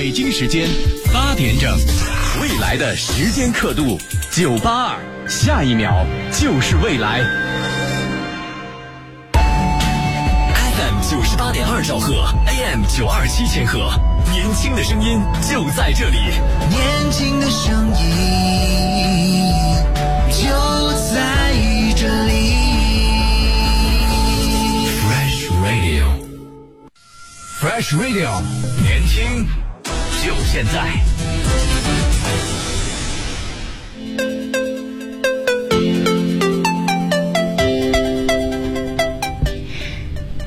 北京时间八点整，未来的时间刻度九八二，下一秒就是未来。FM 九十八点二兆赫，AM 九二七千赫，年轻的声音就在这里，年轻的声音就在这里。Fresh Radio，Fresh Radio，年轻就现在。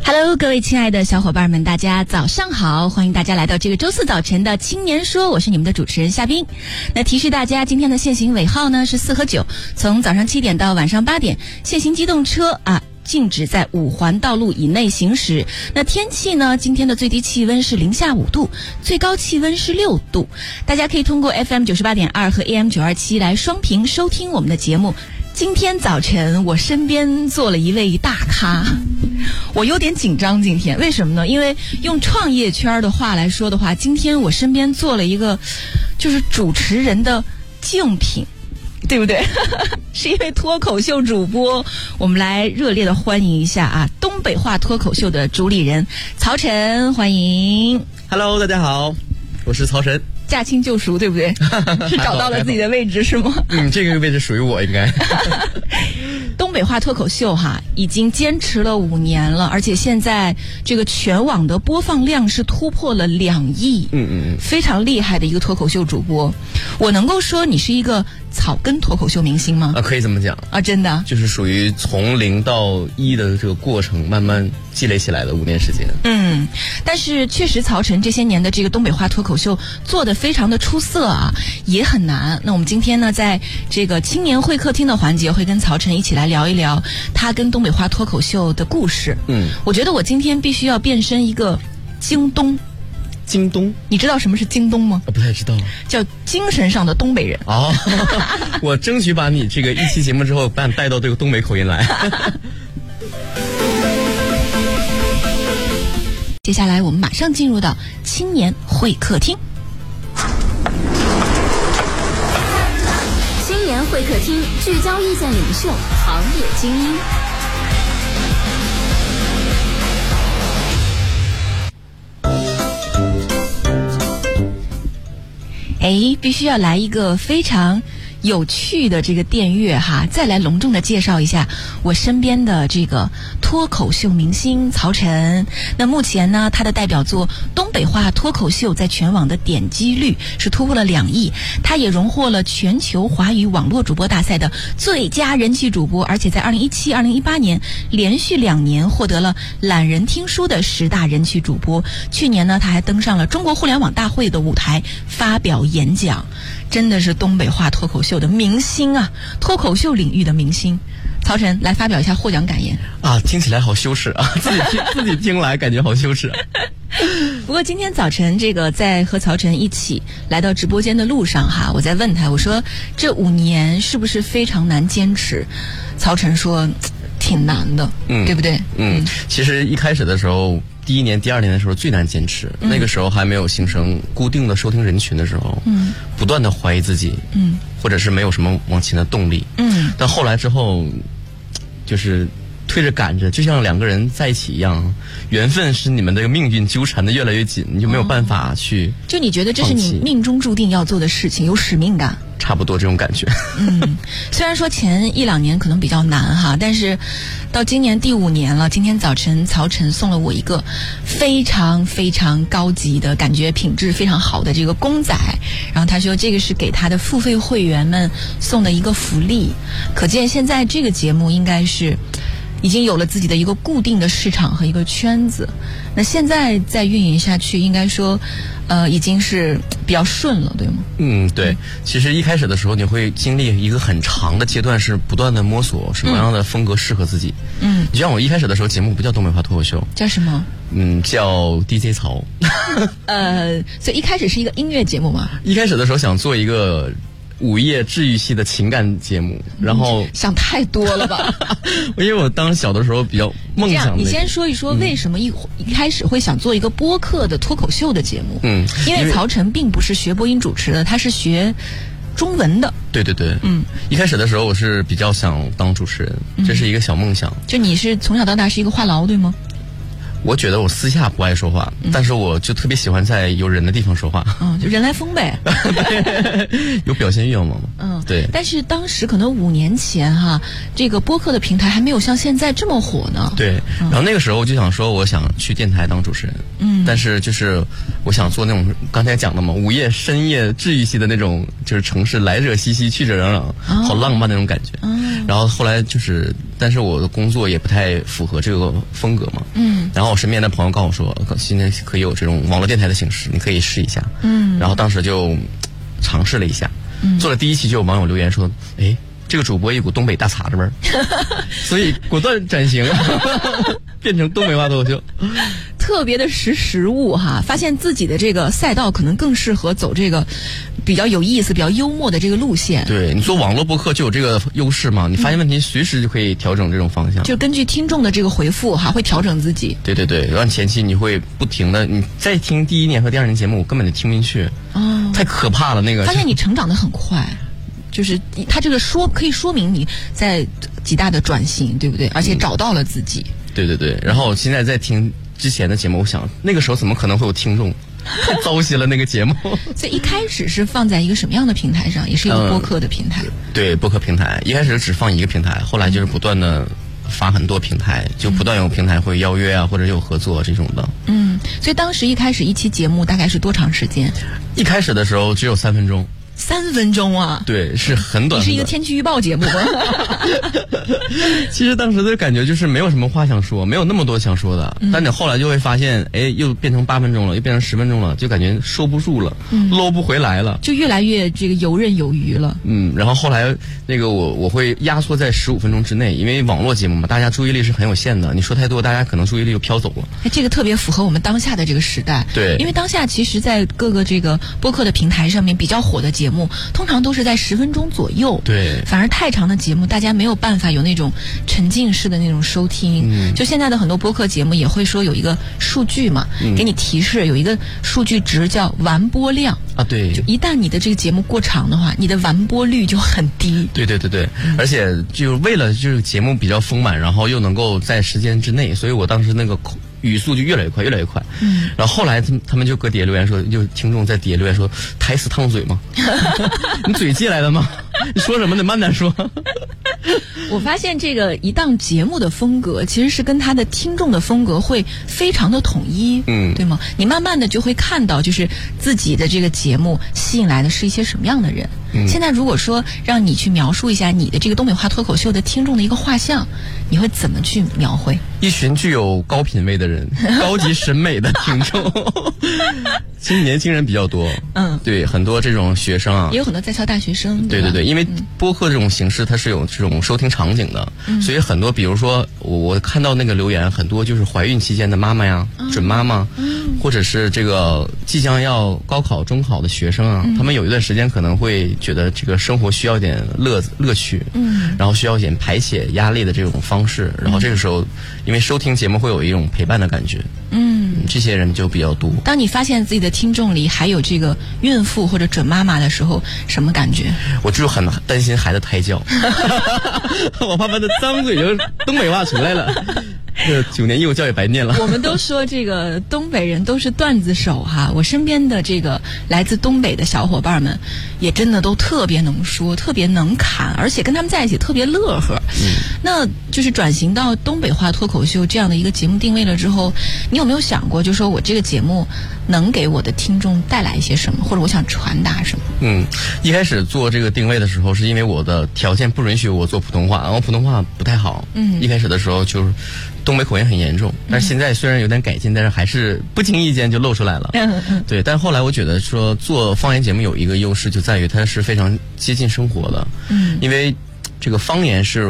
Hello，各位亲爱的小伙伴们，大家早上好！欢迎大家来到这个周四早晨的《青年说》，我是你们的主持人夏冰。那提示大家，今天的限行尾号呢是四和九，从早上七点到晚上八点，限行机动车啊。禁止在五环道路以内行驶。那天气呢？今天的最低气温是零下五度，最高气温是六度。大家可以通过 FM 九十八点二和 AM 九二七来双屏收听我们的节目。今天早晨，我身边坐了一位大咖，我有点紧张。今天为什么呢？因为用创业圈的话来说的话，今天我身边坐了一个，就是主持人的竞品。对不对？是一位脱口秀主播，我们来热烈的欢迎一下啊！东北话脱口秀的主理人曹晨，欢迎。Hello，大家好，我是曹晨。驾轻就熟，对不对？是找到了自己的位置是吗？嗯，这个位置属于我应该。东北话脱口秀哈，已经坚持了五年了，而且现在这个全网的播放量是突破了两亿，嗯嗯嗯，非常厉害的一个脱口秀主播。我能够说你是一个草根脱口秀明星吗？啊，可以这么讲，啊，真的，就是属于从零到一的这个过程，慢慢积累起来的五年时间。嗯，但是确实曹晨这些年的这个东北话脱口秀做的非常的出色啊，也很难。那我们今天呢，在这个青年会客厅的环节，会跟曹晨一起来聊一聊他跟东北话脱口秀的故事。嗯，我觉得我今天必须要变身一个京东。京东，你知道什么是京东吗？我不太知道。叫精神上的东北人。哦，我争取把你这个一期节目之后，把你带到这个东北口音来。接下来我们马上进入到青年会客厅。会客厅聚焦意见领袖、行业精英。哎，必须要来一个非常有趣的这个电乐哈，再来隆重的介绍一下我身边的这个脱口秀明星曹晨。那目前呢，他的代表作《东北话脱口秀》在全网的点击率是突破了两亿，他也荣获了全球华语网络主播大赛的最佳人气主播，而且在二零一七、二零一八年连续两年获得了懒人听书的十大人气主播。去年呢，他还登上了中国互联网大会的舞台发表演讲，真的是东北话脱口秀的明星啊，脱口秀领域的明星。曹晨来发表一下获奖感言。啊，听起来好羞耻啊！自己听 自己听来感觉好羞耻。不过今天早晨这个在和曹晨一起来到直播间的路上哈，我在问他，我说这五年是不是非常难坚持？曹晨说挺难的，嗯对不对？嗯，其实一开始的时候，第一年、第二年的时候最难坚持，那个时候还没有形成固定的收听人群的时候，嗯，不断的怀疑自己，嗯，或者是没有什么往前的动力，嗯，但后来之后，就是推着赶着，就像两个人在一起一样，缘分使你们这个命运纠缠的越来越紧，你就没有办法去，就你觉得这是你命中注定要做的事情，有使命感。差不多这种感觉。嗯，虽然说前一两年可能比较难哈，但是到今年第五年了。今天早晨曹晨送了我一个非常非常高级的感觉，品质非常好的这个公仔，然后他说这个是给他的付费会员们送的一个福利，可见现在这个节目应该是。已经有了自己的一个固定的市场和一个圈子，那现在再运营下去，应该说，呃，已经是比较顺了，对吗？嗯，对。其实一开始的时候，你会经历一个很长的阶段，是不断的摸索什么样的风格适合自己。嗯，你像我一开始的时候，节目不叫东北话脱口秀，叫什么？嗯，叫 DJ 曹。呃，所以一开始是一个音乐节目嘛？一开始的时候想做一个午夜治愈系的情感节目，然后想太多了吧？因为我当时小的时候比较梦这样，你先说一说为什么一一开始会想做一个播客的脱口秀的节目？嗯因为因为曹晨并不是学播音主持的，他是学中文的。对对对，嗯，一开始的时候我是比较想当主持人，这是一个小梦想。就你是从小到大是一个话痨，对吗？我觉得我私下不爱说话，但是我就特别喜欢在有人的地方说话，嗯，就人来疯呗。有表现欲望嘛。嗯，对但是当时可能五年前哈，这个播客的平台还没有像现在这么火呢。对，然后那个时候我就想说，我想去电台当主持人。嗯但是就是我想做那种刚才讲的嘛，午夜深夜治愈系的那种，就是城市来者熙熙，去者攘攘，好浪漫那种感觉。嗯然后后来就是，但是我的工作也不太符合这个风格嘛。嗯然后我身边的朋友告诉我说，现在可以有这种网络电台的形式，你可以试一下。嗯然后当时就尝试了一下，做了第一期就有网友留言说，哎，这个主播一股东北大碴子味儿，所以果断转型，变成东北话脱口秀。特别的识时务哈，发现自己的这个赛道可能更适合走这个比较有意思、比较幽默的这个路线。对你做网络播客就有这个优势嘛，你发现问题随时就可以调整这种方向。就根据听众的这个回复哈，会调整自己。对对对，然后前期你会不停的，你再听第一年和第二年节目，我根本就听不进去，哦，太可怕了那个。发现你成长的很快，就是他这个说可以说明你在极大的转型，对不对？而且找到了自己。对对对，然后我现在在听之前的节目，我想那个时候怎么可能会有听众？太糟心了那个节目。所以一开始是放在一个什么样的平台上？也是一个嗯播客的平台。对播客平台，一开始只放一个平台，后来就是不断的发很多平台，就不断有平台会邀约啊，或者有合作这种的。嗯，所以当时一开始一期节目大概是多长时间？一开始的时候只有三分钟，三分钟啊！对，是很短。你是一个天气预报节目吗？其实当时的感觉就是没有什么话想说，没有那么多想说的。但你后来就会发现，哎，又变成八分钟了，又变成十分钟了，就感觉收不住了，搂不回来了。就越来越这个游刃有余了。嗯，然后后来那个我我会压缩在十五分钟之内，因为网络节目嘛，大家注意力是很有限的，你说太多，大家可能注意力就飘走了。哎，这个特别符合我们当下的这个时代。对因为当下其实，在各个这个播客的平台上面比较火的节目，通常都是在十分钟左右。对反而太长的节目，大家没有办法有那种沉浸式的那种收听。嗯就现在的很多播客节目也会说有一个数据嘛，嗯给你提示有一个数据值叫完播量。啊，对，就一旦你的这个节目过长的话，你的完播率就很低。对对对对，而且就为了就是节目比较丰满，然后又能够在时间之内，所以我当时那个口语速就越来越快，越来越快。嗯，然后后来他们他们就搁底下留言说，就听众在底下留言说，台词烫嘴吗？你嘴借来的吗？你说什么呢慢点说。我发现这个一档节目的风格，其实是跟他的听众的风格会非常的统一，嗯对吗？你慢慢的就会看到，就是自己的这个节目吸引来的是一些什么样的人。嗯现在如果说让你去描述一下你的这个东北话脱口秀的听众的一个画像，你会怎么去描绘？一群具有高品位的人，高级审美的听众。其实年轻人比较多，嗯对，很多这种学生啊也，有很多在校大学生，吧对对对，因为播客这种形式它是有这种收听场景的，所以很多，比如说我我看到那个留言，很多就是怀孕期间的妈妈呀、准妈妈，或者是这个即将要高考、中考的学生啊，他们有一段时间可能会觉得这个生活需要点乐乐趣，嗯，然后需要一点排解压力的这种方式，然后这个时候，因为收听节目会有一种陪伴的感觉，嗯。这些人就比较多。当你发现自己的听众里还有这个孕妇或者准妈妈的时候，什么感觉？我就很担心孩子胎教，我怕他的脏嘴就东北话出来了，这九年义务教育白念了。我们都说这个东北人都是段子手哈，我身边的这个来自东北的小伙伴们，也真的都特别能说，特别能侃，而且跟他们在一起特别乐呵。嗯那就是转型到东北话脱口秀这样的一个节目定位了之后，你有没有想过，就说我这个节目能给我的听众带来一些什么，或者我想传达什么？嗯，一开始做这个定位的时候，是因为我的条件不允许我做普通话，然后普通话不太好。嗯一开始的时候就是东北口音很严重，但是现在虽然有点改进，但是还是不经意间就露出来了。嗯嗯对，但后来我觉得说做方言节目有一个优势，就在于它是非常接近生活的。嗯因为这个方言是，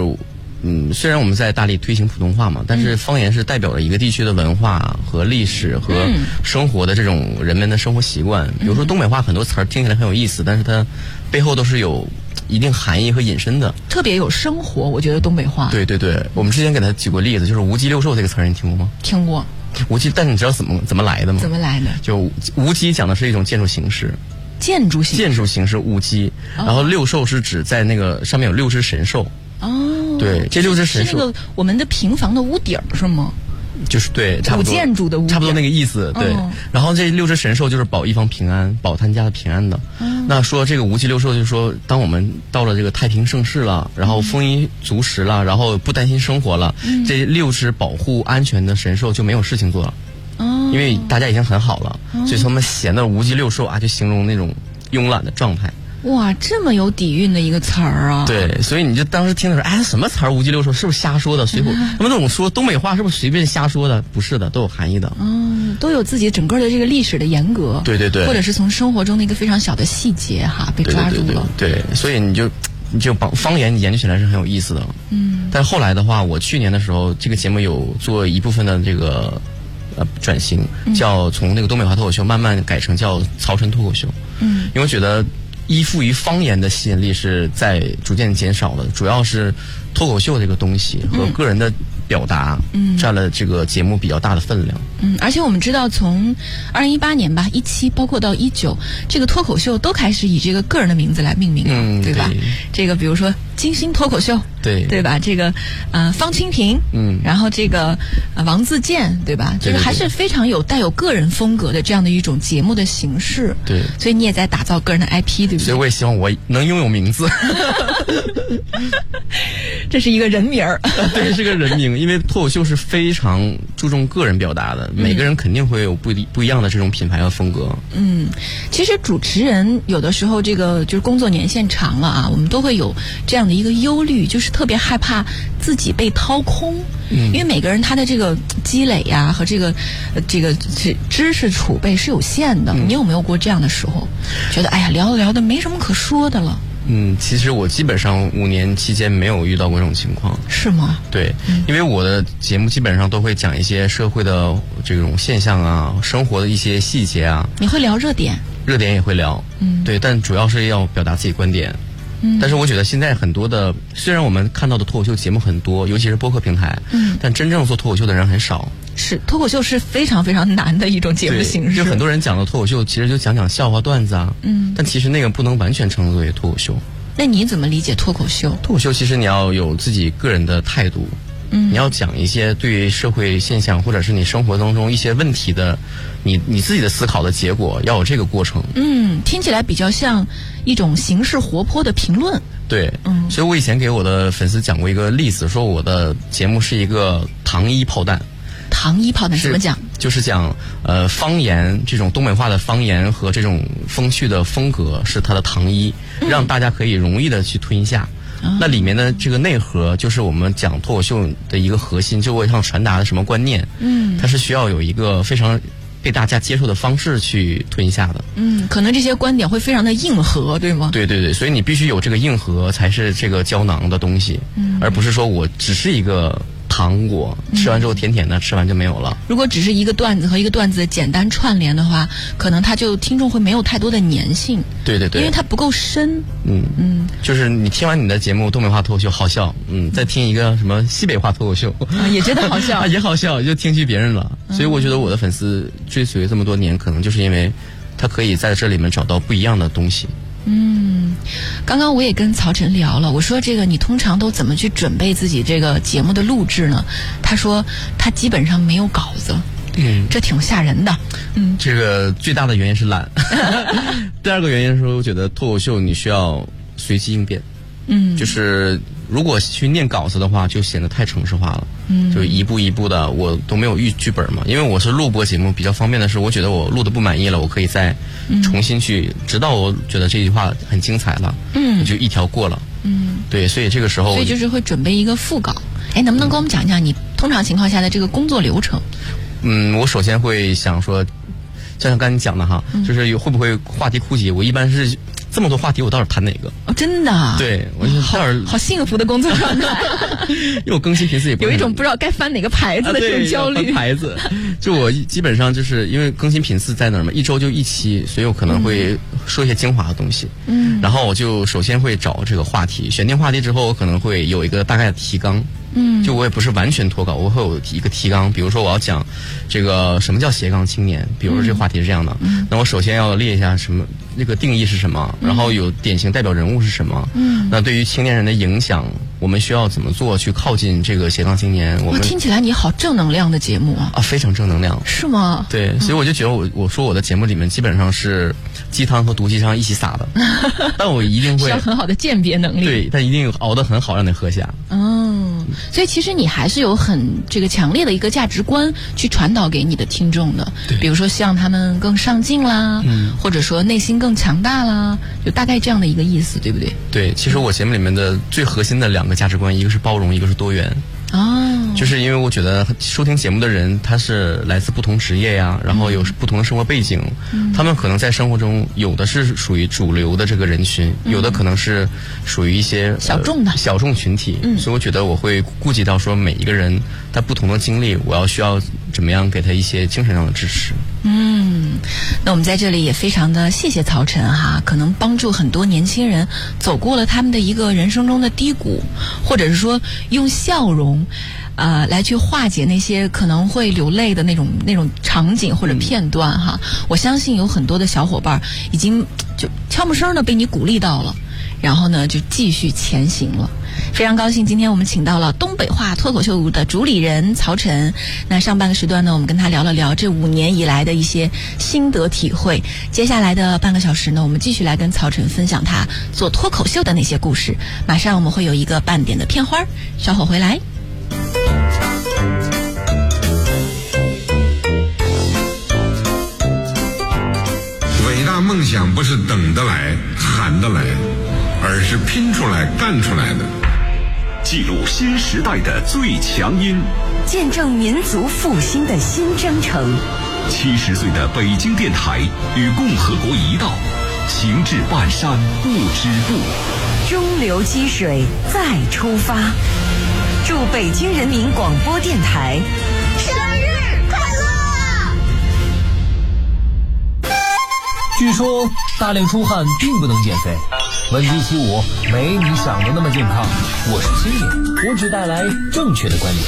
嗯，虽然我们在大力推行普通话嘛，但是方言是代表了一个地区的文化和历史和嗯生活的这种人们的生活习惯。比如说东北话很多词儿听起来很有意思，但是它背后都是有一定含义和引申的。特别有生活，我觉得东北话对对对，我们之前给他举过例子，就是“无鸡六兽”这个词儿，你听过吗？听过，无鸡，但你知道怎么怎么来的吗？怎么来的？就无鸡讲的是一种建筑形式，建筑形建筑形式无鸡，然后六兽是指在那个上面有六只神兽。哦，对，这六只神兽是那个我们的平房的屋顶儿是吗？就是对，差不多古建筑的屋差不多那个意思。对，哦然后这六只神兽就是保一方平安，保他们家的平安的。那说这个无极六兽，就是说，当我们到了这个太平盛世了，然后丰衣足食了，然后不担心生活了，这六只保护安全的神兽就没有事情做了，哦，因为大家已经很好了，所以他们闲的无极六兽啊，就形容那种慵懒的状态。哇，这么有底蕴的一个词儿啊！，对，所以你就当时听的时候，哎，什么词儿无极六兽，是不是瞎说的？随口他们那种说东北话是不是随便瞎说的？不是的，都有含义的。嗯，都有自己整个的这个历史的严格，对对对或者是从生活中的一个非常小的细节哈被抓住了。对对，所以你就你就把方言，你研究起来是很有意思的。嗯，但后来的话，我去年的时候，这个节目有做一部分的这个呃转型，叫从那个东北话脱口秀慢慢改成叫曹晨脱口秀。嗯，因为我觉得依附于方言的吸引力是在逐渐减少的，主要是脱口秀这个东西和个人的表达，嗯，占了这个节目比较大的分量。嗯，而且我们知道，从二零一八年吧，一七包括到一九，这个脱口秀都开始以这个个人的名字来命名了，嗯对吧对？这个比如说金星脱口秀，对对吧？这个呃方清平，嗯然后这个呃王自健，对吧？对对这个还是非常有带有个人风格的这样的一种节目的形式。对所以你也在打造个人的 IP，对不对？所以我也希望我能拥有名字。这是一个人名儿。对，是个人名，因为脱口秀是非常注重个人表达的，每个人肯定会有不一不一样的这种品牌和风格。嗯，其实主持人有的时候这个就是工作年限长了啊，我们都会有这样的一个忧虑，就是特别害怕自己被掏空。嗯，因为每个人他的这个积累呀、和这个呃这个知知识储备是有限的。你有没有过这样的时候，觉得哎呀聊着聊着没什么可说的了，嗯，其实我基本上五年期间没有遇到过这种情况。是吗？对，因为我的节目基本上都会讲一些社会的这种现象啊，生活的一些细节啊，你会聊热点，热点也会聊。嗯，对，但主要是要表达自己观点。嗯，但是我觉得现在很多的，虽然我们看到的脱口秀节目很多，尤其是播客平台，嗯，但真正做脱口秀的人很少。是脱口秀是非常非常难的一种节目，形式，就很多人讲的脱口秀，其实就讲讲笑话段子啊，嗯，但其实那个不能完全称之为脱口秀。那你怎么理解脱口秀？脱口秀其实你要有自己个人的态度，嗯，你要讲一些对于社会现象或者是你生活当中一些问题的，你你自己的思考的结果，要有这个过程。嗯，听起来比较像一种形式活泼的评论。对，嗯，所以我以前给我的粉丝讲过一个例子，说我的节目是一个糖衣炮弹。糖衣炮弹怎么讲？就是讲呃方言这种东北话的方言和这种风趣的风格是它的糖衣，让大家可以容易的去吞下。那里面的这个内核就是我们讲脱口秀的一个核心，就我想传达的什么观念？嗯，它是需要有一个非常被大家接受的方式去吞下的。嗯，可能这些观点会非常的硬核，对吗？对对对，所以你必须有这个硬核才是这个胶囊的东西，而不是说我只是一个糖果，吃完之后甜甜的，吃完就没有了。如果只是一个段子和一个段子简单串联的话，可能他就听众会没有太多的粘性，对对对，因为它不够深。嗯嗯，就是你听完你的节目东北话脱口秀好笑，嗯，再听一个什么西北话脱口秀，啊，也觉得好笑 啊。也好笑，就听去别人了。所以我觉得我的粉丝追随这么多年，可能就是因为他可以在这里面找到不一样的东西。刚刚我也跟曹晨聊了，我说这个你通常都怎么去准备自己这个节目的录制呢？他说他基本上没有稿子，嗯，这挺吓人的。嗯这个最大的原因是懒，第二个原因是我觉得脱口秀你需要随机应变。嗯，就是如果去念稿子的话，就显得太城市化了。嗯，就一步一步的，我都没有预剧本嘛。因为我是录播节目，比较方便的是，我觉得我录的不满意了，我可以再重新去，直到我觉得这句话很精彩了，嗯，我就一条过了。嗯，对，所以这个时候所以就是会准备一个副稿。哎，能不能跟我们讲一讲你通常情况下的这个工作流程？嗯，我首先会想说，就像刚才你讲的哈，就是有会不会话题枯竭？我一般是这么多话题，我到底谈哪个？哦，真的啊，对，我就好好幸福的工作状态，因为我更新频次也不是很有一种不知道该翻哪个牌子的这种焦虑。牌子，就我基本上就是因为更新频次在那儿嘛，一周就一期，所以我可能会说一些精华的东西。嗯，然后我就首先会找这个话题，选定话题之后，我可能会有一个大概的提纲。嗯，就我也不是完全脱稿，我会有一个提纲。比如说我要讲这个什么叫斜杠青年，比如说这个话题是这样的，那我首先要列一下什么那个定义是什么，然后有典型代表人物是什么。嗯，那对于青年人的影响，我们需要怎么做去靠近这个斜杠青年？我，们听起来你好正能量的节目啊，啊，非常正能量。是吗？对，所以我就觉得我我说我的节目里面基本上是鸡汤和毒鸡汤一起撒的，但我一定会需要很好的鉴别能力。对，但一定熬得很好，让你喝下。嗯，所以其实你还是有很这个强烈的一个价值观去传导给你的听众的，比如说希望他们更上进啦，嗯或者说内心更强大啦，就大概这样的一个意思，对不对？对，其实我节目里面的最核心的两个价值观，一个是包容，一个是多元。哦，就是因为我觉得收听节目的人，他是来自不同职业呀，然后有不同的生活背景，他们可能在生活中有的是属于主流的这个人群，有的可能是属于一些小众的。呃小众群体，所以我觉得我会顾及到说每一个人他不同的经历，我要需要怎么样给他一些精神上的支持。嗯，那我们在这里也非常的谢谢曹晨哈，可能帮助很多年轻人走过了他们的一个人生中的低谷，或者是说用笑容。呃，来去化解那些可能会流泪的那种那种场景或者片段哈，我相信有很多的小伙伴已经就悄没声的被你鼓励到了，然后呢就继续前行了。非常高兴，今天我们请到了东北话脱口秀的主理人曹晨。那上半个时段呢，我们跟他聊了聊这五年以来的一些心得体会。接下来的半个小时呢，我们继续来跟曹晨分享他做脱口秀的那些故事。马上我们会有一个半点的片花，稍后回来。伟大梦想不是等得来、喊得来，而是拼出来、干出来的。记录新时代的最强音。见证民族复兴的新征程。七十岁的北京电台与共和国一道，行至半山不止步。中流击水再出发。祝北京人民广播电台生日快乐！据说大量出汗并不能减肥，问题起舞没你想的那么健康。我是青年，我只带来正确的观点。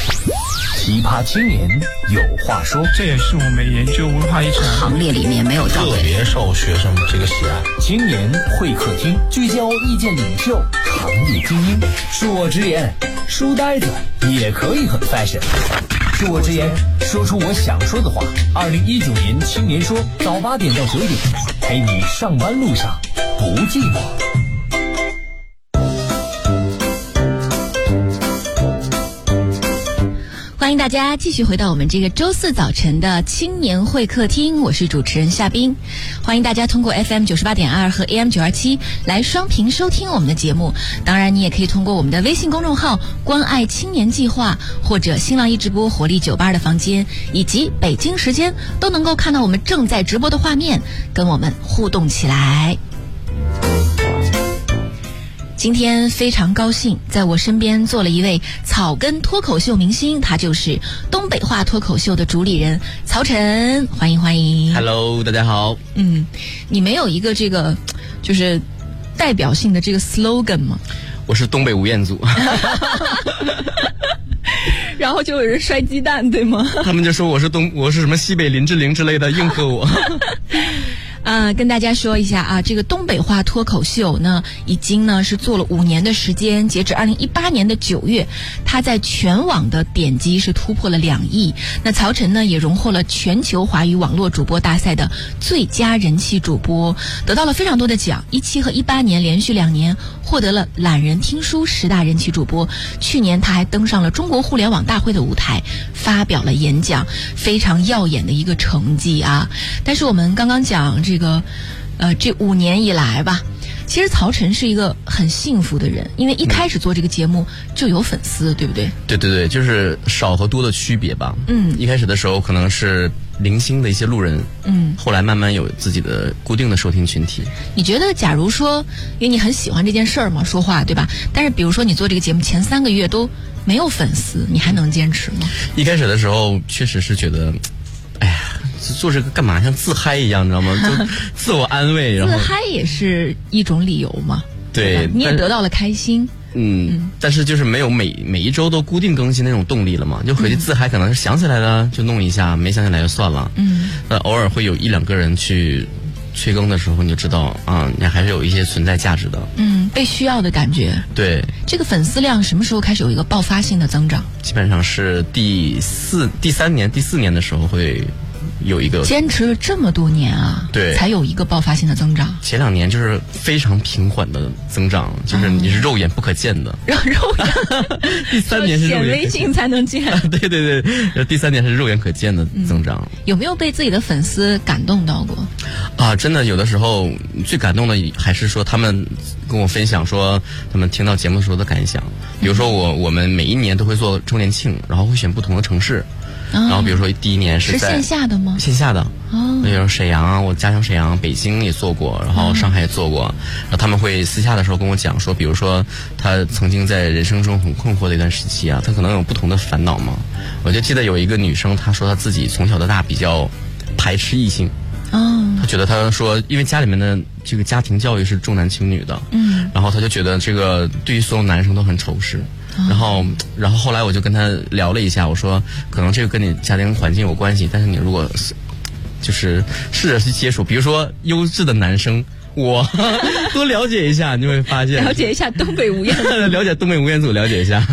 奇葩青年有话说，这也是我们研究文化遗产行列里面没有到特别受学生这个喜爱。青年会客厅聚焦意见领袖、行业精英。恕我直言，书呆子也可以很 fashion。恕我直言，说出我想说的话。二零一九年青年说，早八点到九点，陪你上班路上不寂寞。欢迎大家继续回到我们这个周四早晨的青年会客厅，我是主持人夏冰。欢迎大家通过 FM 九十八点二和 AM 九二七来双屏收听我们的节目。当然，你也可以通过我们的微信公众号“关爱青年计划”或者新浪一直播“活力酒吧”的房间，以及北京时间，都能够看到我们正在直播的画面，跟我们互动起来。今天非常高兴，在我身边坐了一位草根脱口秀明星，他就是东北话脱口秀的主理人曹晨，欢迎欢迎。Hello，大家好。嗯，你没有一个这个就是代表性的这个 slogan 吗？我是东北吴彦祖，然后就有人摔鸡蛋，对吗？他们就说我是东，我是什么西北林志玲之类的，应和我。啊，跟大家说一下啊，这个东北话脱口秀呢，已经呢是做了五年的时间，截止二零一八年的九月，它在全网的点击是突破了两亿。那曹晨呢也荣获了全球华语网络主播大赛的最佳人气主播，得到了非常多的奖。一七和一八年连续两年获得了懒人听书十大人气主播。去年他还登上了中国互联网大会的舞台，发表了演讲，非常耀眼的一个成绩啊！但是我们刚刚讲这个，呃，这五年以来吧，其实曹晨是一个很幸福的人，因为一开始做这个节目就有粉丝，对不对？对对对，就是少和多的区别吧。嗯一开始的时候可能是零星的一些路人，嗯，后来慢慢有自己的固定的收听群体。你觉得，假如说，因为你很喜欢这件事儿嘛，说话对吧？但是比如说你做这个节目前三个月都没有粉丝，你还能坚持吗？一开始的时候，确实是觉得，哎呀，做这个干嘛？像自嗨一样，你知道吗？就 自我安慰，然后自嗨也是一种理由嘛。对，你也得到了开心。嗯，但是就是没有每每一周都固定更新那种动力了嘛，就回去自嗨，可能是想起来了就弄一下，没想起来就算了。嗯，那偶尔会有一两个人去催更的时候，你就知道啊，你还是有一些存在价值的。嗯，被需要的感觉。对，这个粉丝量什么时候开始有一个爆发性的增长？基本上是第四、第三年、第四年的时候会。有一个坚持了这么多年啊，对，才有一个爆发性的增长。前两年就是非常平缓的增长，就是你是肉眼不可见的。肉 肉眼，第三年是显微镜才能见。对对对，第三年是肉眼可见的增长。有没有被自己的粉丝感动到过？啊，真的有的时候最感动的还是说他们跟我分享说他们听到节目时候的感想。比如说我我们每一年都会做周年庆，然后会选不同的城市。然后比如说第一年是在线下的吗？线下的哦，比如沈阳，我家乡沈阳，北京也做过，然后上海也做过。然后他们会私下的时候跟我讲说，比如说他曾经在人生中很困惑的一段时期啊，他可能有不同的烦恼嘛。我就记得有一个女生，她说她自己从小到大比较排斥异性。哦，她觉得他说，因为家里面的这个家庭教育是重男轻女的，嗯，然后他就觉得这个对于所有男生都很仇视。然后，然后后来我就跟他聊了一下，我说可能这个跟你家庭环境有关系，但是你如果就是试着去接触，比如说优质的男生，我多了解一下，你就会发现了解一下东北吴彦祖，了解东北吴彦祖，了解一下。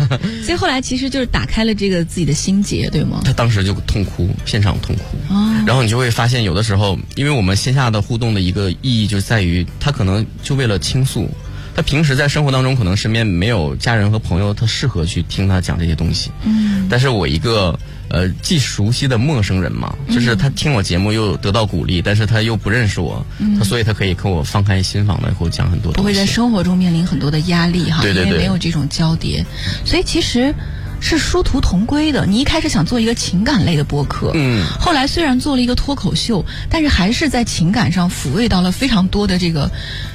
所以后来其实就是打开了这个自己的心结，对吗？他当时就痛哭，现场痛哭。哦。然后你就会发现，有的时候，因为我们线下的互动的一个意义就在于，他可能就为了倾诉。他平时在生活当中可能身边没有家人和朋友，他适合去听他讲这些东西。嗯。但是我一个呃既熟悉的陌生人嘛，就是他听我节目又得到鼓励，但是他又不认识我，他所以他可以跟我放开心房的给我讲很多东西。不会在生活中面临很多的压力哈，对对对，因为没有这种交叠，所以其实。是殊途同归的。你一开始想做一个情感类的播客，嗯，后来虽然做了一个脱口秀，但是还是在情感上抚慰到了非常多的这个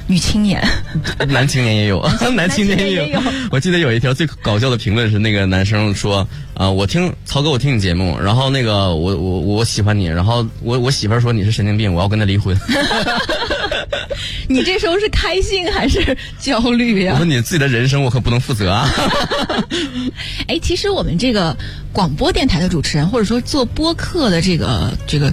女青年，男青年也有，男青年也有。我记得有一条最搞笑的评论是那个男生说啊，我听曹哥，我听你节目，然后那个我我我喜欢你，然后我我媳妇儿说你是神经病，我要跟他离婚。你这时候是开心还是焦虑呀？我说你自己的人生我可不能负责啊。哎，其实我们这个广播电台的主持人，或者说做播客的这个这个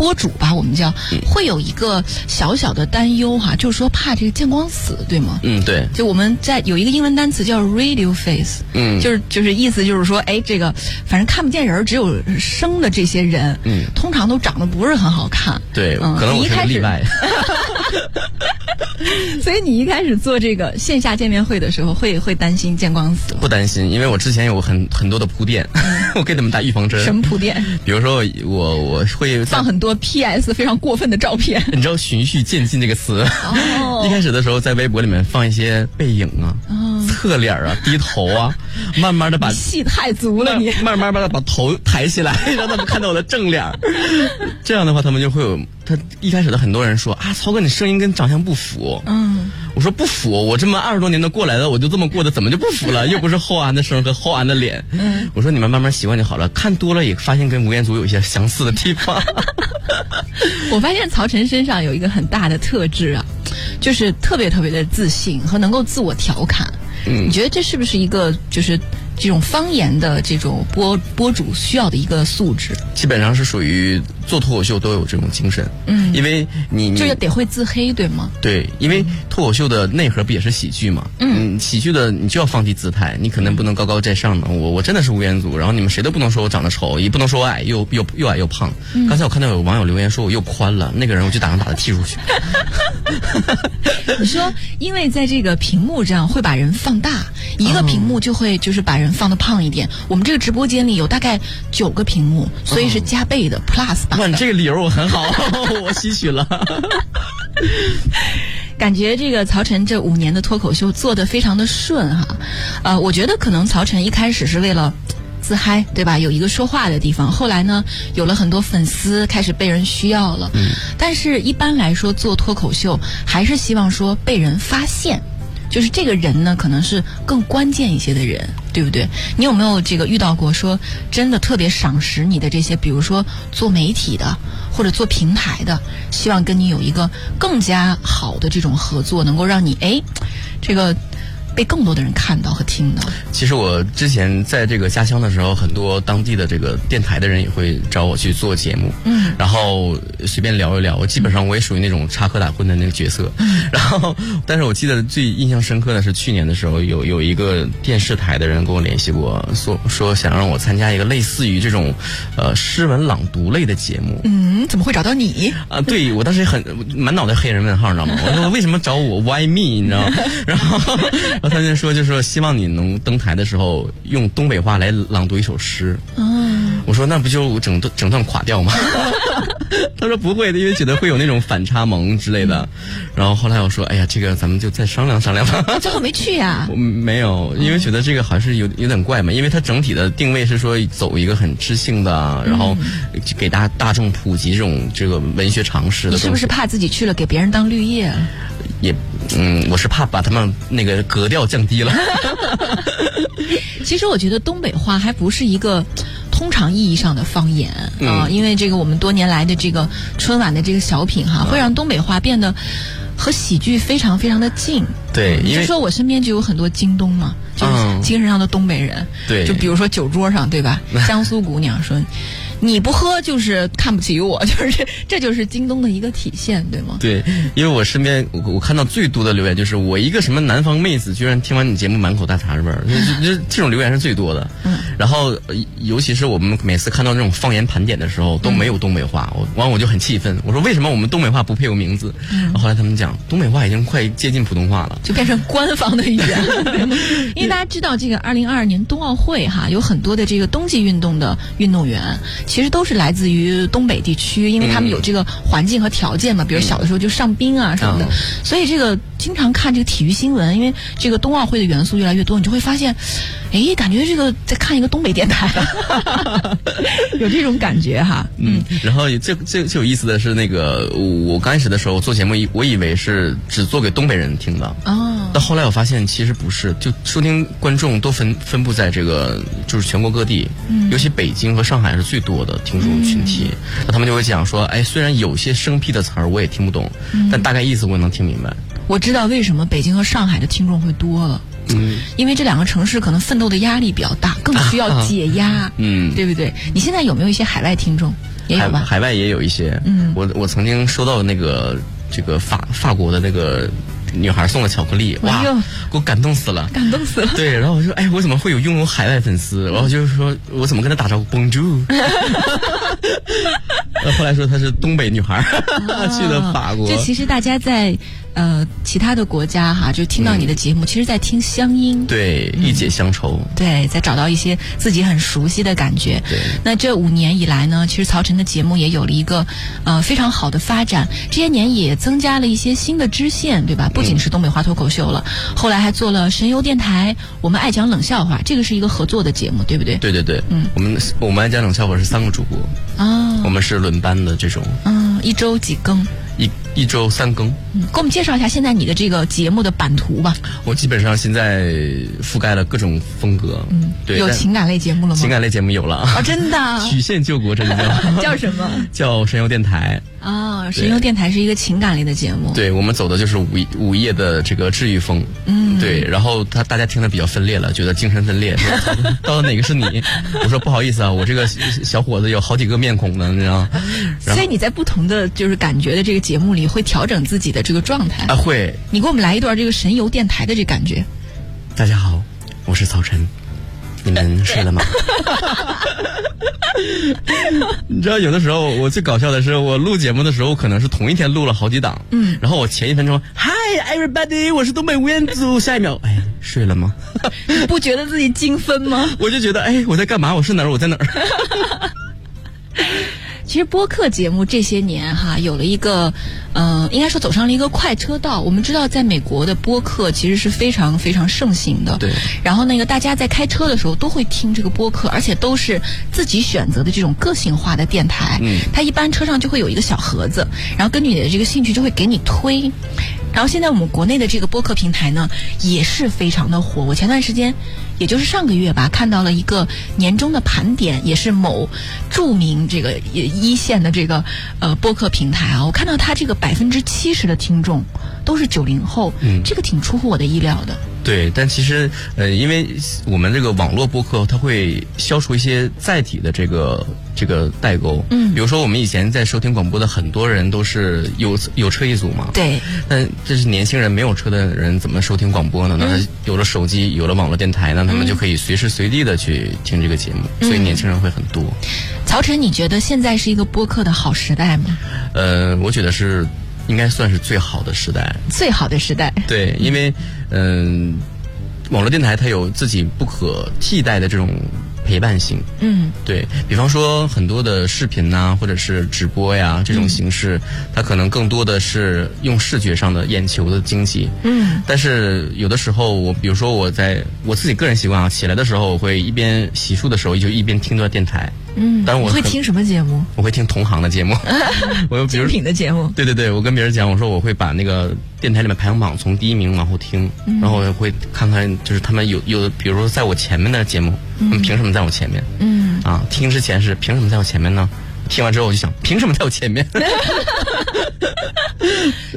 播主吧，我们叫会有一个小小的担忧哈，就是说怕这个见光死，对吗？嗯，对。就我们在有一个英文单词叫 radio face，嗯，就是就是意思就是说，哎，这个反正看不见人，只有生的这些人，嗯，通常都长得不是很好看。对，嗯，可能我是个例外。所以你一开始做这个线下见面会的时候，会会担心见光死？不担心，因为我之前有很很多的铺垫，我给他们打预防针。什么铺垫？比如说我我会放很多 PS 非常过分的照片。你知道“循序渐进”这个词？哦。一开始的时候在微博里面放一些背影啊、侧脸啊、低头啊，慢慢的把 戏太足了，你慢慢的把头抬起来，让他们看到我的正脸。这样的话，他们就会有。他一开始的很多人说啊，曹哥你声音跟长相不符。嗯，我说不服，我这么二十多年的过来了，我就这么过的，怎么就不服了？又不是厚安的声和厚安的脸。嗯，我说你们慢慢习惯就好了，看多了也发现跟吴彦祖有一些相似的地方。我发现曹晨身上有一个很大的特质啊，就是特别特别的自信和能够自我调侃。嗯，你觉得这是不是一个就是这种方言的这种播播主需要的一个素质？基本上是属于做脱口秀都有这种精神。嗯，因为你就是得会自黑，对吗？对，因为脱口秀的内核不也是喜剧嘛？嗯，喜剧的你就要放低姿态，你可能不能高高在上的。我我真的是吴彦祖，然后你们谁都不能说我长得丑，也不能说我矮又又又矮又胖。嗯刚才我看到有网友留言说我又宽了，那个人我就打算把他踢出去。你说，因为在这个屏幕上会把人放大，一个屏幕就会就是把人放的胖一点。我们这个直播间里有大概九个屏幕，所以是加倍的 plus 版。这个理由我很好，我吸取了。感觉这个曹晨这五年的脱口秀做的非常的顺哈，呃，我觉得可能曹晨一开始是为了。自嗨，对吧？有一个说话的地方。后来呢，有了很多粉丝，开始被人需要了。嗯，但是一般来说，做脱口秀还是希望说被人发现。就是这个人呢，可能是更关键一些的人，对不对？你有没有这个遇到过说真的特别赏识你的这些，比如说做媒体的或者做平台的，希望跟你有一个更加好的这种合作，能够让你哎，这个。被更多的人看到和听到。其实我之前在这个家乡的时候，很多当地的这个电台的人也会找我去做节目，嗯，然后随便聊一聊。我基本上我也属于那种插科打诨的那个角色，嗯，然后，但是我记得最印象深刻的是去年的时候，有有一个电视台的人跟我联系过，说说想让我参加一个类似于这种，呃，诗文朗读类的节目。嗯，怎么会找到你？啊，对我当时很满脑袋黑人问号，你知道吗？我说为什么找我？Why me？你知道吗？然后。然后他就说，就说希望你能登台的时候用东北话来朗读一首诗。嗯，我说那不就整段整段垮掉吗？他说不会的，因为觉得会有那种反差萌之类的。然后后来我说，哎呀，这个咱们就再商量商量吧。最后没去呀？没有，因为觉得这个好像是有有点怪嘛，因为它整体的定位是说走一个很知性的，然后给大大众普及这种这个文学常识的。你是不是怕自己去了给别人当绿叶？也，嗯，我是怕把他们那个格调降低了。其实我觉得东北话还不是一个通常意义上的方言啊，因为这个我们多年来的这个春晚的这个小品哈，会让东北话变得和喜剧非常非常的近。对，就说我身边就有很多京东嘛，就是精神上的东北人。对，就比如说酒桌上，对吧？江苏姑娘说。你不喝就是看不起我，就是这，这就是京东的一个体现，对吗？对，因为我身边我我看到最多的留言就是我一个什么南方妹子，居然听完你节目满口大碴子味儿，这这这种留言是最多的。嗯。然后，尤其是我们每次看到这种方言盘点的时候，都没有东北话，我完我就很气愤，我说为什么我们东北话不配有名字？嗯。后来他们讲，东北话已经快接近普通话了，就变成官方的语言。因为大家知道，这个二零二二年冬奥会哈，有很多的这个冬季运动的运动员。其实都是来自于东北地区，因为他们有这个环境和条件嘛。比如小的时候就上冰啊什么的，所以这个经常看这个体育新闻，因为这个冬奥会的元素越来越多，你就会发现，哎，感觉这个在看一个东北电台，有这种感觉哈。嗯，然后最最最有意思的是，那个我刚开始的时候做节目，我以为是只做给东北人听的。哦，但后来我发现其实不是，就收听观众都分分布在这个就是全国各地，尤其北京和上海是最多。的听众群体，那他们就会讲说，哎，虽然有些生僻的词儿我也听不懂，但大概意思我能听明白。我知道为什么北京和上海的听众会多了，嗯，因为这两个城市可能奋斗的压力比较大，更需要解压，嗯，对不对？你现在有没有一些海外听众？也有吧，海外也有一些。嗯，我我曾经收到那个这个法法国的那个。女孩送了巧克力，哇，给我感动死了，感动死了。对，然后我说，哎，我怎么会有拥有海外粉丝？然后就是说我怎么跟他打招呼？Bonjour。后来说她是东北女孩，去了法国。就其实大家在。呃，其他的国家哈，就听到你的节目，其实，在听乡音，对，一解乡愁，对，在找到一些自己很熟悉的感觉。对，那这五年以来呢，其实曹晨的节目也有了一个呃非常好的发展，这些年也增加了一些新的支线，对吧？不仅是东北话脱口秀了，后来还做了神游电台，我们爱讲冷笑话，这个是一个合作的节目，对不对？对对对，嗯，我们我们爱讲冷笑话是三个主播。啊，我们是轮班的这种，嗯，一周几更？一一周三更，嗯，给我们介绍一下现在你的这个节目的版图吧。我基本上现在覆盖了各种风格，嗯，对，有情感类节目了吗？情感类节目有了啊，真的，曲线救国，这就叫叫什么？叫神游电台。啊，神游电台是一个情感类的节目。对我们走的就是午午夜的这个治愈风。嗯，对，然后他大家听的比较分裂了，觉得精神分裂。到底哪个是你？我说不好意思啊，我这个小伙子有好几个面孔呢，你知道。所以你在不同的就是感觉的这个节目里，会调整自己的这个状态啊？会。你给我们来一段这个神游电台的这感觉。大家好，我是曹晨。你们 睡了吗？你知道，有的时候我最搞笑的是，我录节目的时候，可能是同一天录了好几档。嗯。然后我前一分钟，Hi everybody，我是东北吴彦祖。下一秒，哎，睡了吗？不觉得自己精分吗？我就觉得，哎，我在干嘛？我是哪儿？我在哪儿？其实播客节目这些年哈，有了一个，嗯、应该说走上了一个快车道。我们知道，在美国的播客其实是非常非常盛行的。对。然后那个大家在开车的时候都会听这个播客，而且都是自己选择的这种个性化的电台。嗯它一般车上就会有一个小盒子，然后根据你的这个兴趣就会给你推。然后现在我们国内的这个播客平台呢，也是非常的火。我前段时间，也就是上个月吧，看到了一个年终的盘点，也是某著名这个一一线的这个呃播客平台啊，我看到它这个百分之七十的听众都是九零后，嗯这个挺出乎我的意料的。对，但其实呃，因为我们这个网络播客，它会消除一些载体的这个这个代沟。嗯比如说我们以前在收听广播的很多人都是有有车一族嘛。对。但这是年轻人没有车的人怎么收听广播呢？那他有了手机，有了网络电台，呢他们就可以随时随地的去听这个节目，所以年轻人会很多。曹晨，你觉得现在是一个播客的好时代吗？呃，我觉得是应该算是最好的时代。最好的时代。对，因为嗯、网络电台它有自己不可替代的这种陪伴型。嗯对比方说很多的视频呐、或者是直播呀这种形式，它可能更多的是用视觉上的眼球的经济。嗯但是有的时候我，比如说我在我自己个人习惯啊，起来的时候我会一边洗漱的时候就一边听段电台。嗯，但是我会听什么节目？我会听同行的节目，我有比如精品的节目。对对对，我跟别人讲，我说我会把那个电台里面排行榜从第一名往后听，嗯然后我会看看就是他们有有的，比如说在我前面的节目，他们凭什么在我前面？嗯啊，听之前是凭什么在我前面呢？听完之后我就想，凭什么在我前面？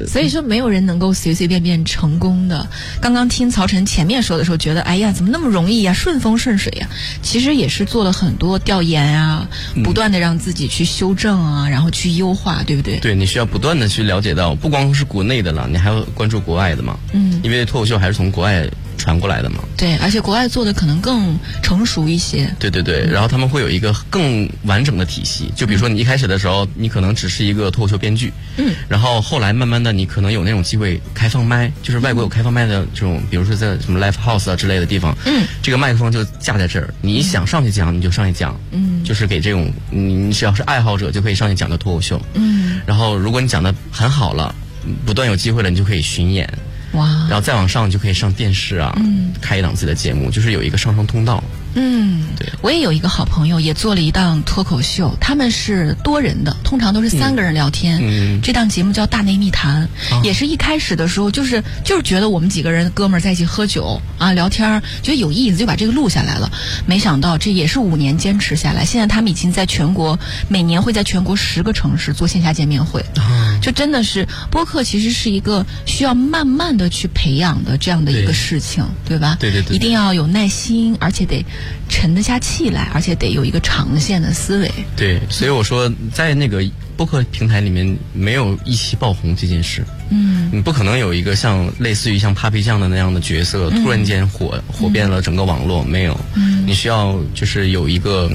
所以说，没有人能够随随便便成功的。刚刚听曹晨前面说的时候，觉得哎呀，怎么那么容易呀、顺风顺水呀、其实也是做了很多调研啊，不断的让自己去修正啊，然后去优化，对不对？对你需要不断的去了解到，不光是国内的了，你还要关注国外的嘛。嗯因为脱口秀还是从国外传过来的嘛。对，而且国外做的可能更成熟一些。对对对，然后他们会有一个更完整的体系。就比如说你一开始的时候，你可能只是一个脱口秀编剧，嗯，然后后来慢慢的你可能有那种机会开放麦，就是外国有开放麦的这种，比如说在什么 live house 啊之类的地方，嗯，这个麦克风就架在这儿，你想上去讲你就上去讲，嗯就是给这种你你只要是爱好者就可以上去讲的脱口秀，嗯，然后如果你讲的很好了，不断有机会了，你就可以巡演。哇，然后再往上就可以上电视啊，嗯开一档自己的节目，就是有一个上升通道。嗯，对，我也有一个好朋友，也做了一档脱口秀，他们是多人的，通常都是三个人聊天。嗯这档节目叫《大内密谈》，啊也是一开始的时候，就是就是觉得我们几个人哥们儿在一起喝酒啊聊天儿，觉得有意思，就把这个录下来了。没想到这也是五年坚持下来，现在他们已经在全国每年会在全国十个城市做线下见面会。啊，就真的是播客，其实是一个需要慢慢的去培养的这样的一个事情，对吧？对对对对一定要有耐心，而且得沉得下气来，而且得有一个长线的思维。对，所以我说，在那个播客平台里面，没有一期爆红这件事。嗯你不可能有一个像类似于像 Papi 酱的那样的角色，突然间火火遍了整个网络，没有。嗯你需要就是有一个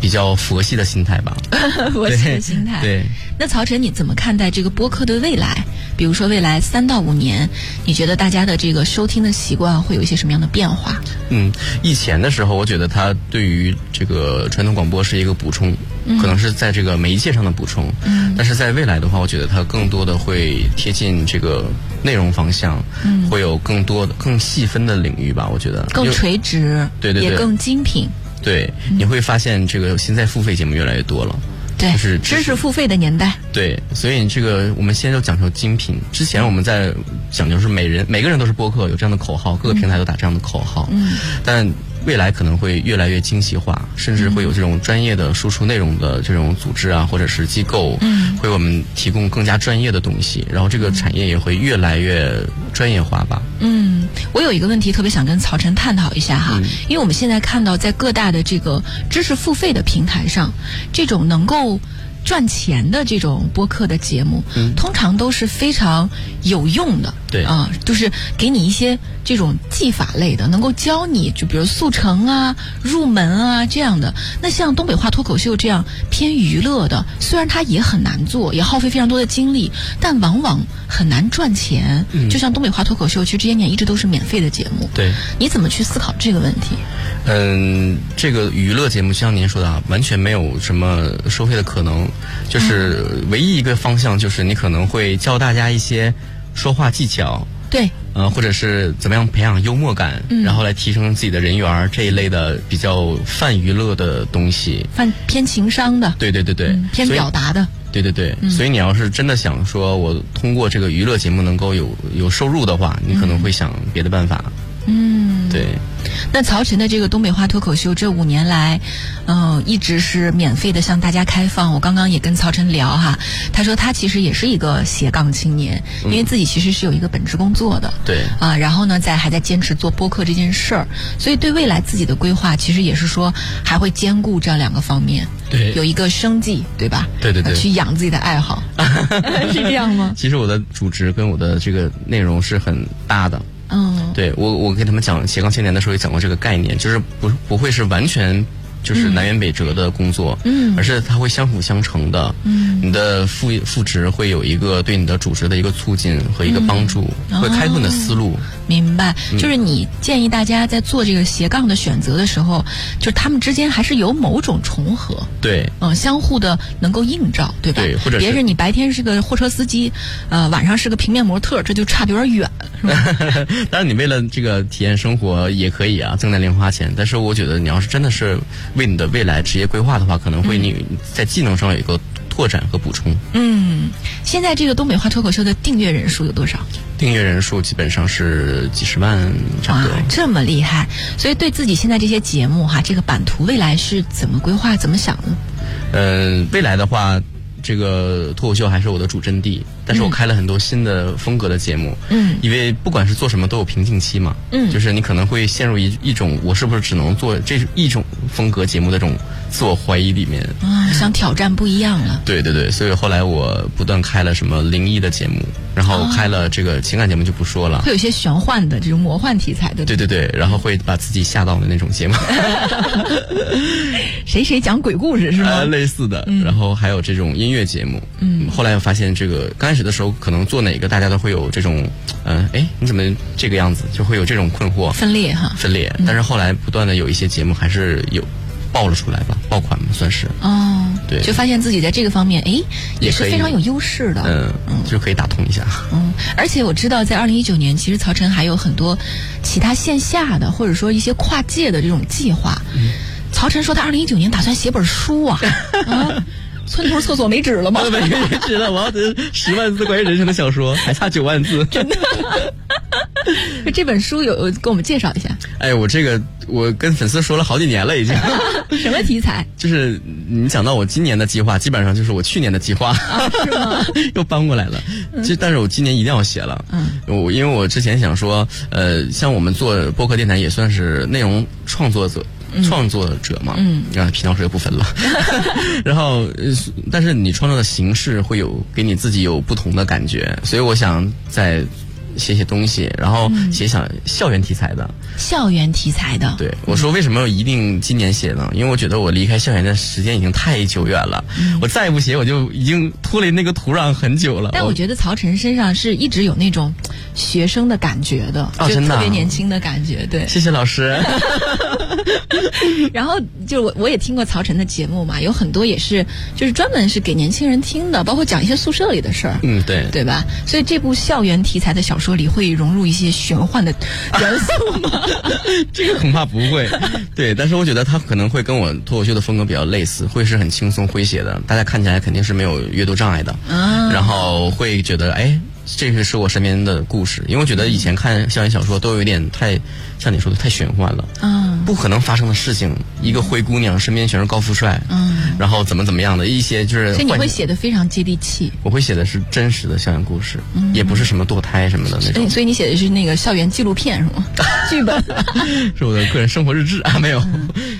比较佛系的心态吧。佛系的心态。对。那曹晨，你怎么看待这个播客的未来？比如说未来三到五年，你觉得大家的这个收听的习惯会有一些什么样的变化？嗯，以前的时候，我觉得它对于这个传统广播是一个补充，嗯可能是在这个媒介上的补充。嗯但是在未来的话，我觉得它更多的会贴近这个内容方向，嗯会有更多的更细分的领域吧。我觉得更垂直，对对对也更精品。对，你会发现这个现在付费节目越来越多了。对，就是知识付费的年代。对，所以这个我们现在就讲究精品。之前我们在讲究是每人每个人都是播客，有这样的口号，各个平台都打这样的口号。嗯，但未来可能会越来越精细化，甚至会有这种专业的输出内容的这种组织啊，或者是机构，嗯，会为我们提供更加专业的东西，然后这个产业也会越来越专业化吧。嗯，我有一个问题特别想跟曹晨探讨一下哈，嗯。因为我们现在看到在各大的这个知识付费的平台上，这种能够赚钱的这种播客的节目，嗯通常都是非常有用的。对啊，就是给你一些这种技法类的，能够教你，就比如速成啊、入门啊这样的。那像东北话脱口秀这样偏娱乐的，虽然它也很难做，也耗费非常多的精力，但往往很难赚钱。嗯就像东北话脱口秀，其实这些年一直都是免费的节目。对，你怎么去思考这个问题？嗯，这个娱乐节目像您说的啊，完全没有什么收费的可能，就是唯一一个方向就是你可能会教大家一些说话技巧，对，呃，或者是怎么样培养幽默感，嗯。然后来提升自己的人缘儿这一类的比较泛娱乐的东西。泛偏情商的，对对对对，嗯偏表达的。对对对，嗯。所以你要是真的想说，我通过这个娱乐节目能够有有收入的话，你可能会想别的办法。嗯，对，那曹晨的这个东北话脱口秀这五年来，嗯、一直是免费的向大家开放。我刚刚也跟曹晨聊哈，他说他其实也是一个斜杠青年，因为自己其实是有一个本职工作的。对啊，然后呢，在还在坚持做播客这件事儿，所以对未来自己的规划，其实也是说还会兼顾这两个方面，对有一个生计，对吧？对对对呃去养自己的爱好 是这样吗？其实我的主持跟我的这个内容是很搭的。嗯，对我，我给他们讲斜杠青年的时候也讲过这个概念，就是不不会是完全就是南辕北辙的工作，嗯而是它会相辅相成的，嗯你的副副职会有一个对你的主职的一个促进和一个帮助，嗯会开拓你的思路。明白，嗯就是你建议大家在做这个斜杠的选择的时候，就是他们之间还是有某种重合，对，嗯、相互的能够映照，对吧？对或者是别是你白天是个货车司机，呃，晚上是个平面模特，这就差的有点远，是吧？当然，你为了这个体验生活也可以啊，挣点零花钱。但是我觉得，你要是真的是为你的未来职业规划的话，可能会你在技能上有一个拓展和补充。嗯，现在这个东北话脱口秀的订阅人数有多少？订阅人数基本上是几十万差不多。哇，这么厉害！所以对自己现在这些节目哈，这个版图未来是怎么规划、怎么想的？呃，未来的话，这个脱口秀还是我的主阵地，但是我开了很多新的风格的节目。嗯因为不管是做什么都有瓶颈期嘛。嗯就是你可能会陷入一一种我是不是只能做这一种风格节目的这种自我怀疑里面。啊，想挑战不一样了。对对对，所以后来我不断开了什么灵异的节目，然后开了这个情感节目就不说了。会有一些玄幻的这种魔幻题材的，对对对，然后会把自己吓到的那种节目，谁谁讲鬼故事是吗？呃，类似的。然后还有这种音乐节目。嗯后来我发现这个刚开始的时候，可能做哪个大家都会有这种，嗯、哎，你怎么这个样子，就会有这种困惑。分裂哈。分裂，但是后来不断的有一些节目还是有爆了出来吧，爆款嘛算是。哦，对就发现自己在这个方面，哎，也是非常有优势的。嗯嗯，就可以打通一下。嗯，而且我知道，在二零一九年，其实曹晨还有很多其他线下的，或者说一些跨界的这种计划。嗯曹晨说，他二零一九年打算写本书啊，啊，村头厕所没纸了吗？没纸了，我要得十万字关于人生的小说，还差九万字。真的？这本书有给我们介绍一下，哎，我这个我跟粉丝说了好几年了，已经。什么题材？就是你讲到我今年的计划，基本上就是我去年的计划，是吗？又搬过来了。其实，但是我今年一定要写了。嗯，我因为我之前想说，呃，像我们做播客电台也算是内容创作者。创作者嘛，嗯啊，皮囊水不分了。然后，呃但是你创作的形式会有给你自己有不同的感觉，所以我想再写写东西，然后嗯写想校园题材的。校园题材的。对，我说为什么一定今年写呢？因为我觉得我离开校园的时间已经太久远了，我再不写我就已经脱离那个土壤很久了。但我觉得曹晨身上是一直有那种学生的感觉的，真的啊特别年轻的感觉，对。谢谢老师。然后就我我也听过曹晨的节目嘛，有很多也是就是专门是给年轻人听的，包括讲一些宿舍里的事儿。嗯，对，对吧？所以这部校园题材的小说里会融入一些玄幻的元素吗？这个恐怕不会。对，但是我觉得他可能会跟我脱口秀的风格比较类似，会是很轻松诙谐的，大家看起来肯定是没有阅读障碍的。啊然后会觉得，哎，这个是我身边的故事，因为我觉得以前看校园小说都有点太像你说的太玄幻了。嗯不可能发生的事情，一个灰姑娘身边全是高富帅，嗯，然后怎么怎么样的一些就是所以你会写的非常接地气。我会写的是真实的校园故事，嗯也不是什么堕胎什么的那种所以，所以你写的是那个校园纪录片是吗？剧本。是我的个人生活日志啊，没有。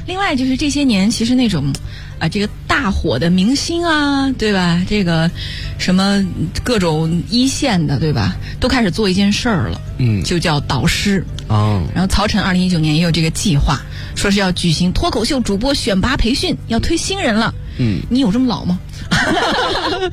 另外就是这些年，其实那种啊，这个大火的明星啊，对吧？这个什么各种一线的，对吧？都开始做一件事儿了，嗯就叫导师。哦，然后曹晨二零一九年也有这个计划，说是要举行脱口秀主播选拔培训，要推新人了。嗯，你有这么老吗？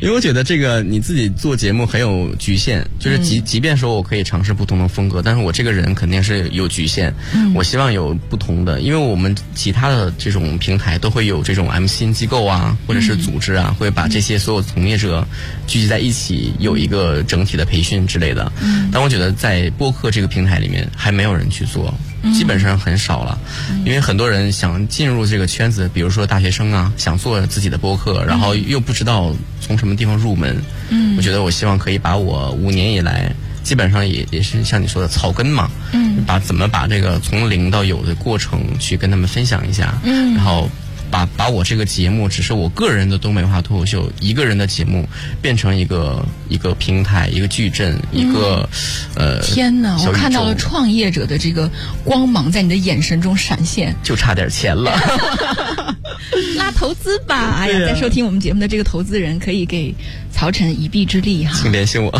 因为我觉得这个你自己做节目很有局限，就是即即便说我可以尝试不同的风格，但是我这个人肯定是有局限。嗯我希望有不同的，因为我们其他的这种平台都会有这种 MCN 机构啊，或者是组织啊，会把这些所有从业者聚集在一起，有一个整体的培训之类的。嗯但我觉得在播客这个平台里面还没有人去做。基本上很少了，因为很多人想进入这个圈子，比如说大学生啊，想做自己的播客，然后又不知道从什么地方入门。嗯我觉得我希望可以把我五年以来，基本上也也是像你说的草根嘛，嗯把怎么把这个从零到有的过程去跟他们分享一下，嗯然后。把把我这个节目，只是我个人的东北话脱口秀，一个人的节目，变成一个一个平台，一个矩阵，一个、呃。嗯天哪！我看到了创业者的这个光芒在你的眼神中闪现。就差点钱了。拉投资吧！哎呀，在收听我们节目的这个投资人可以给曹晨一臂之力哈。请联系我。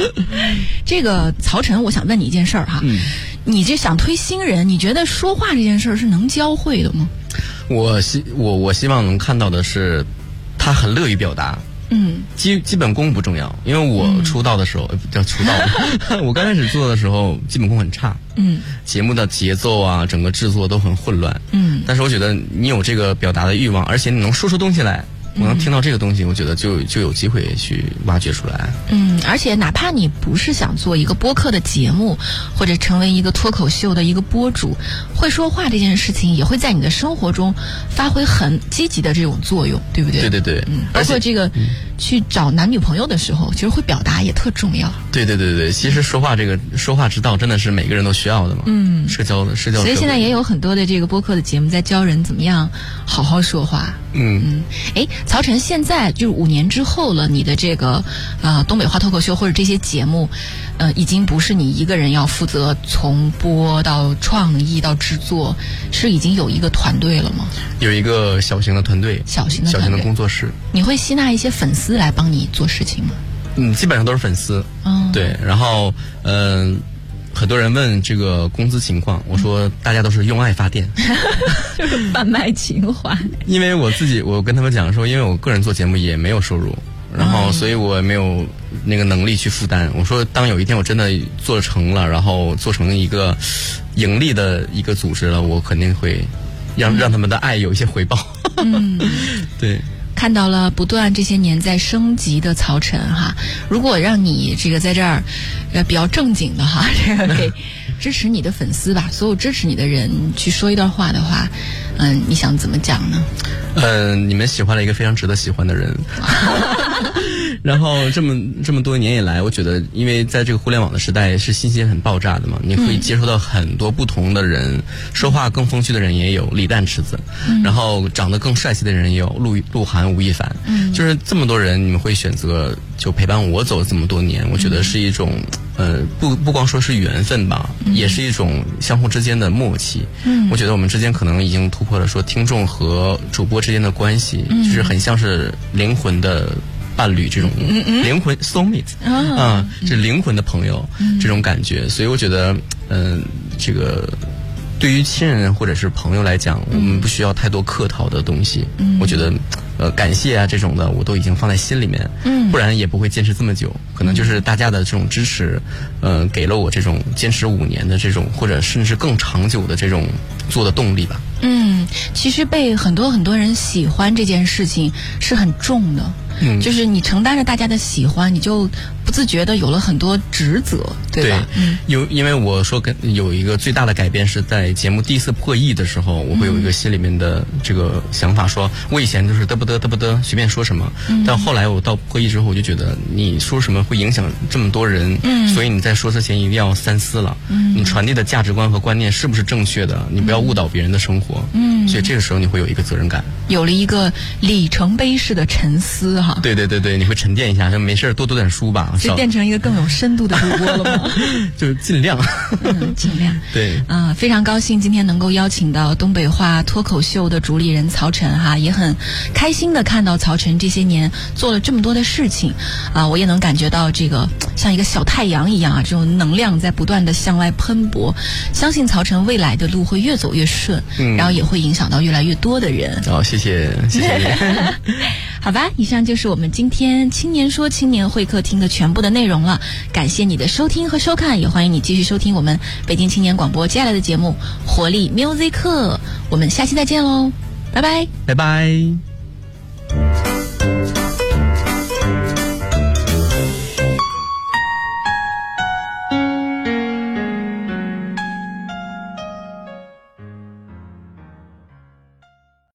这个曹晨，我想问你一件事儿哈，嗯你这想推新人，你觉得说话这件事儿是能教会的吗？我希我我希望能看到的是，他很乐于表达。嗯。基基本功不重要，因为我出道的时候，叫出道，我刚开始做的时候，基本功很差，嗯。节目的节奏啊，整个制作都很混乱。嗯。但是我觉得你有这个表达的欲望，而且你能说出东西来，我能听到这个东西，我觉得就就有机会去挖掘出来。嗯，而且哪怕你不是想做一个播客的节目，或者成为一个脱口秀的一个播主，会说话这件事情也会在你的生活中发挥很积极的这种作用，对不对？对对对，嗯，包括这个、去找男女朋友的时候，其实会表达也特重要。对对对对，其实说话这个说话之道真的是每个人都需要的嘛。嗯社交的社交。所以现在也有很多的这个播客的节目在教人怎么样好好说话。嗯嗯，哎，曹晨，现在就是五年之后了，你的这个呃东北话脱口秀或者这些节目，呃，已经不是你一个人要负责从播到创意到制作，是已经有一个团队了吗？有一个小型的团队，小型的小型的工作室。你会吸纳一些粉丝来帮你做事情吗？嗯，基本上都是粉丝。嗯对，然后嗯、很多人问这个工资情况，我说大家都是用爱发电，就是贩卖情怀。因为我自己我跟他们讲说，因为我个人做节目也没有收入，然后所以我没有那个能力去负担。我说，当有一天我真的做成了，然后做成一个盈利的一个组织了，我肯定会让让他们的爱有一些回报。嗯，对。看到了不断这些年在升级的曹晨哈，如果让你这个在这儿，呃比较正经的哈，这个给支持你的粉丝吧，所有支持你的人去说一段话的话，嗯，你想怎么讲呢？嗯，你们喜欢了一个非常值得喜欢的人。然后这么这么多年以来，我觉得，因为在这个互联网的时代，是信息很爆炸的嘛，你可以接触到很多不同的人，说话更风趣的人也有李诞池子，然后长得更帅气的人也有鹿鹿晗、吴亦凡，就是这么多人，你们会选择就陪伴我走这么多年，我觉得是一种。呃，不不光说是缘分吧，也是一种相互之间的默契。嗯。我觉得我们之间可能已经突破了说听众和主播之间的关系，嗯。就是很像是灵魂的伴侣这种灵魂 soul mate 啊啊，是灵魂的朋友这种感觉。所以我觉得，嗯、这个。对于亲人或者是朋友来讲，我们不需要太多客套的东西。我觉得，呃，感谢啊这种的，我都已经放在心里面。嗯不然也不会坚持这么久。可能就是大家的这种支持，呃，给了我这种坚持五年的这种，或者甚至更长久的这种做的动力吧。嗯，其实被很多很多人喜欢这件事情是很重的，就是你承担着大家的喜欢，你就不自觉的有了很多职责，对吧？嗯。有因为我说跟有一个最大的改变是在节目第一次破亿的时候，我会有一个心里面的这个想法说，我以前就是嘚不嘚嘚不嘚随便说什么，但后来我到破亿之后，我就觉得你说什么会影响这么多人，嗯。所以你在说之前一定要三思了，你传递的价值观和观念是不是正确的，你不要误导别人的生活，嗯。所以这个时候你会有一个责任感。有了一个里程碑式的沉思哈。对对对对，你会沉淀一下，就没事儿多读点书吧，所以变成一个更有深度的主播了吗？就是尽量，嗯，尽量。对，啊、非常高兴今天能够邀请到东北话脱口秀的主理人曹晨哈，也很开心的看到曹晨这些年做了这么多的事情，啊、我也能感觉到这个像一个小太阳一样啊，这种能量在不断的向外喷薄。相信曹晨未来的路会越走越顺，嗯然后也会影响到越来越多的人。好、谢谢谢谢你。好吧，以上就是我们今天青年说青年会客厅的全部的内容了。感谢你的收听和收看也欢迎你继续收听我们北京青年广播接下来的节目活力 music 我们下期再见喽拜拜。拜拜。